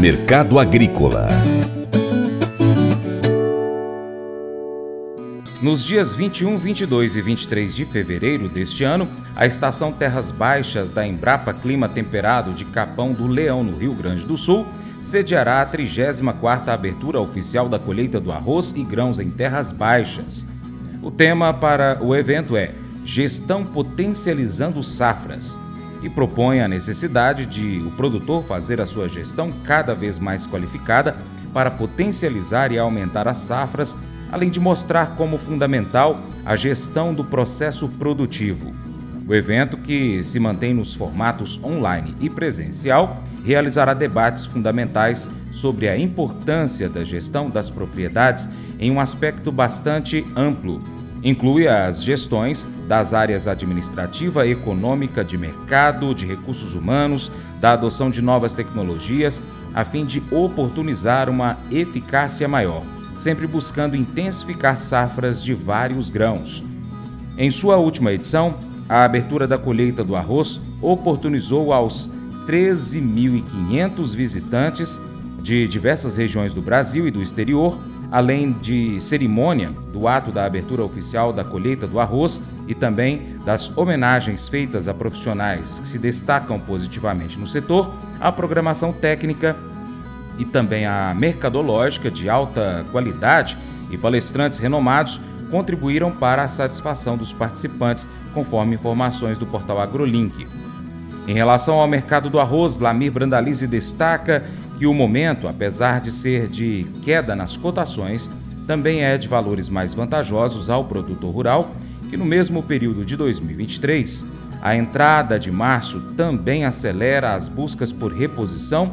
Mercado Agrícola Nos dias 21, 22 e 23 de fevereiro deste ano, a estação Terras Baixas da Embrapa Clima Temperado de Capão do Leão, no Rio Grande do Sul, sediará a 34ª abertura oficial da colheita do arroz e grãos em terras baixas. O tema para o evento é Gestão Potencializando Safras e propõe a necessidade de o produtor fazer a sua gestão cada vez mais qualificada para potencializar e aumentar as safras, além de mostrar como fundamental a gestão do processo produtivo. O evento, que se mantém nos formatos online e presencial, realizará debates fundamentais sobre a importância da gestão das propriedades em um aspecto bastante amplo. Inclui as gestões das áreas administrativa, econômica, de mercado, de recursos humanos, da adoção de novas tecnologias, a fim de oportunizar uma eficácia maior, sempre buscando intensificar safras de vários grãos. Em sua última edição, a abertura da colheita do arroz oportunizou aos 13.500 visitantes de diversas regiões do Brasil e do exterior além de cerimônia do ato da abertura oficial da colheita do arroz e também das homenagens feitas a profissionais que se destacam positivamente no setor, a programação técnica e também a mercadológica de alta qualidade e palestrantes renomados contribuíram para a satisfação dos participantes, conforme informações do portal AgroLink. Em relação ao mercado do arroz, Vlamir Brandalize destaca que o momento, apesar de ser de queda nas cotações, também é de valores mais vantajosos ao produtor rural, que no mesmo período de 2023, a entrada de março também acelera as buscas por reposição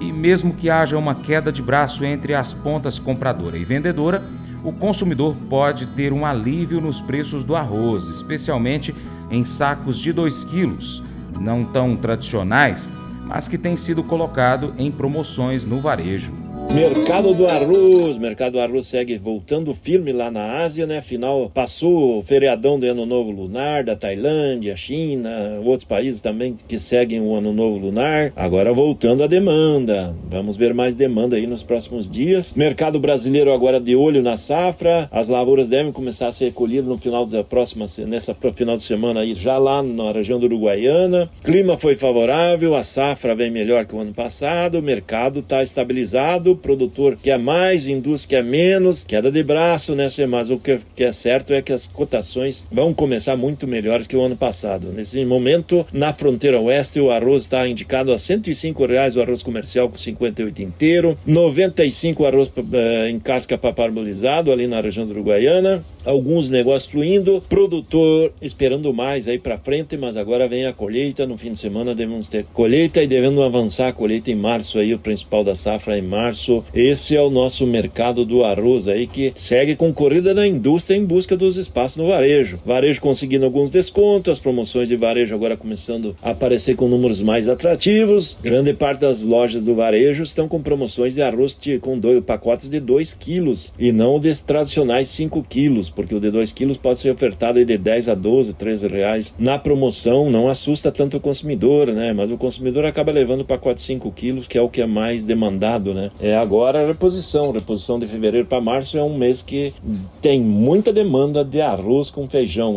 e mesmo que haja uma queda de braço entre as pontas compradora e vendedora, o consumidor pode ter um alívio nos preços do arroz, especialmente em sacos de 2 quilos, não tão tradicionais, mas que tem sido colocado em promoções no varejo. Mercado do arroz, mercado do arroz segue voltando firme lá na Ásia, né? Afinal, passou o feriadão do Ano Novo Lunar da Tailândia, China, outros países também que seguem o Ano Novo Lunar. Agora voltando a demanda. Vamos ver mais demanda aí nos próximos dias. Mercado brasileiro agora de olho na safra. As lavouras devem começar a ser recolhidas no final da próxima nessa final de semana aí já lá na região do Uruguaiana. Clima foi favorável, a safra vem melhor que o ano passado, o mercado está estabilizado produtor quer mais, indústria quer menos, queda de braço, né? Mas o que é certo é que as cotações vão começar muito melhores que o ano passado. Nesse momento, na fronteira oeste, o arroz está indicado a 105 reais o arroz comercial com 58 inteiro, 95 o arroz uh, em casca para parbolizado ali na região do Uruguaiana, alguns negócios fluindo, produtor esperando mais aí para frente, mas agora vem a colheita, no fim de semana devemos ter colheita e devendo avançar a colheita em março aí, o principal da safra em março esse é o nosso mercado do arroz aí que segue com corrida da indústria em busca dos espaços no varejo. Varejo conseguindo alguns descontos, as promoções de varejo agora começando a aparecer com números mais atrativos. Grande parte das lojas do varejo estão com promoções de arroz com dois pacotes de 2 quilos e não os tradicionais 5 quilos, porque o de 2 quilos pode ser ofertado de 10 a 12, 13 reais. Na promoção não assusta tanto o consumidor, né? Mas o consumidor acaba levando o pacote 5 quilos, que é o que é mais demandado, né? É agora a reposição. Reposição de fevereiro para março é um mês que tem muita demanda de arroz com feijão.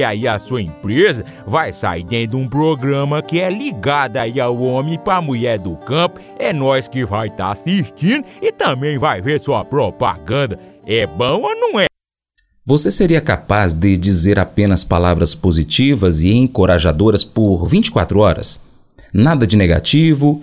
porque aí a sua empresa vai sair dentro de um programa que é ligado aí ao homem para mulher do campo. É nós que vai estar tá assistindo e também vai ver sua propaganda. É bom ou não é? Você seria capaz de dizer apenas palavras positivas e encorajadoras por 24 horas? Nada de negativo,